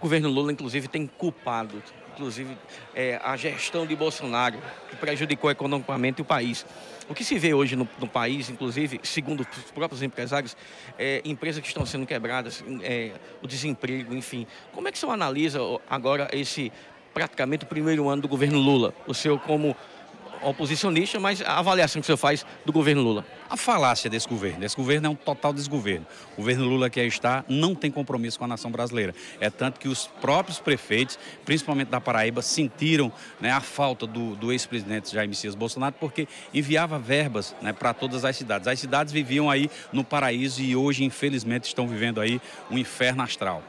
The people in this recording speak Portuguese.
O governo Lula, inclusive, tem culpado inclusive é, a gestão de Bolsonaro, que prejudicou economicamente o país. O que se vê hoje no, no país, inclusive, segundo os próprios empresários, é, empresas que estão sendo quebradas, é, o desemprego, enfim. Como é que o senhor analisa agora esse praticamente o primeiro ano do governo Lula? O senhor como oposicionista, mas a avaliação que o senhor faz do governo Lula? A falácia desse governo. Esse governo é um total desgoverno. O governo Lula que aí está não tem compromisso com a nação brasileira. É tanto que os próprios prefeitos, principalmente da Paraíba, sentiram né, a falta do, do ex-presidente Jair Messias Bolsonaro porque enviava verbas né, para todas as cidades. As cidades viviam aí no paraíso e hoje, infelizmente, estão vivendo aí um inferno astral.